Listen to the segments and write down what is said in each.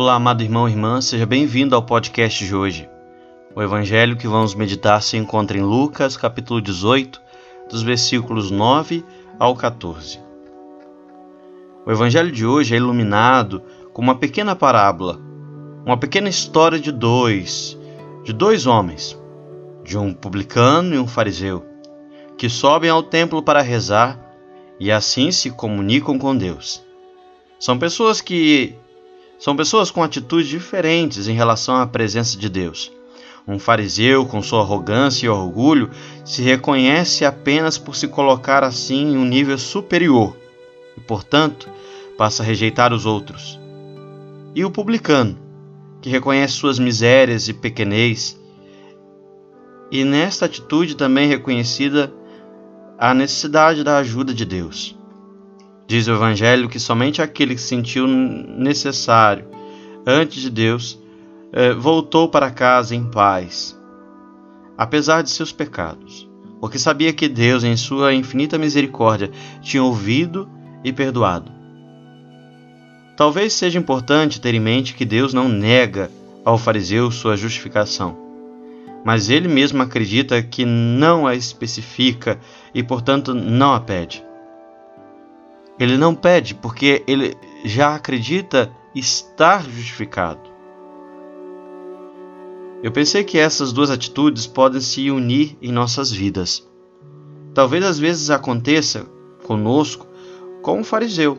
Olá, amado irmão e irmã, seja bem-vindo ao podcast de hoje. O evangelho que vamos meditar se encontra em Lucas, capítulo 18, dos versículos 9 ao 14. O evangelho de hoje é iluminado com uma pequena parábola, uma pequena história de dois, de dois homens, de um publicano e um fariseu, que sobem ao templo para rezar e assim se comunicam com Deus. São pessoas que são pessoas com atitudes diferentes em relação à presença de Deus. Um fariseu, com sua arrogância e orgulho, se reconhece apenas por se colocar assim em um nível superior e, portanto, passa a rejeitar os outros. E o publicano, que reconhece suas misérias e pequenez, e nesta atitude também reconhecida a necessidade da ajuda de Deus. Diz o Evangelho que somente aquele que sentiu necessário antes de Deus eh, voltou para casa em paz, apesar de seus pecados, porque sabia que Deus, em sua infinita misericórdia, tinha ouvido e perdoado. Talvez seja importante ter em mente que Deus não nega ao fariseu sua justificação, mas ele mesmo acredita que não a especifica e, portanto, não a pede. Ele não pede porque ele já acredita estar justificado. Eu pensei que essas duas atitudes podem se unir em nossas vidas. Talvez às vezes aconteça conosco com um fariseu,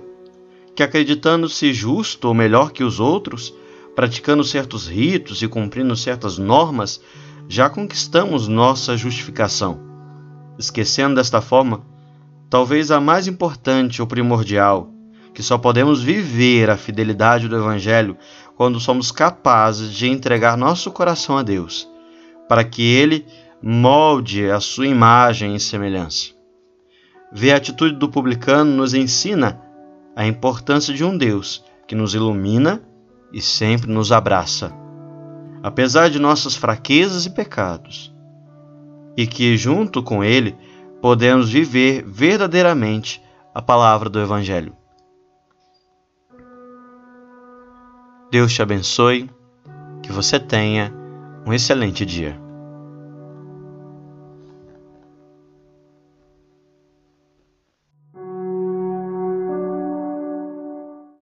que acreditando-se justo ou melhor que os outros, praticando certos ritos e cumprindo certas normas, já conquistamos nossa justificação, esquecendo desta forma talvez a mais importante ou primordial, que só podemos viver a fidelidade do Evangelho quando somos capazes de entregar nosso coração a Deus, para que Ele molde a sua imagem e semelhança. Ver a atitude do publicano nos ensina a importância de um Deus que nos ilumina e sempre nos abraça, apesar de nossas fraquezas e pecados, e que, junto com Ele, podemos viver verdadeiramente a palavra do Evangelho. Deus te abençoe, que você tenha um excelente dia.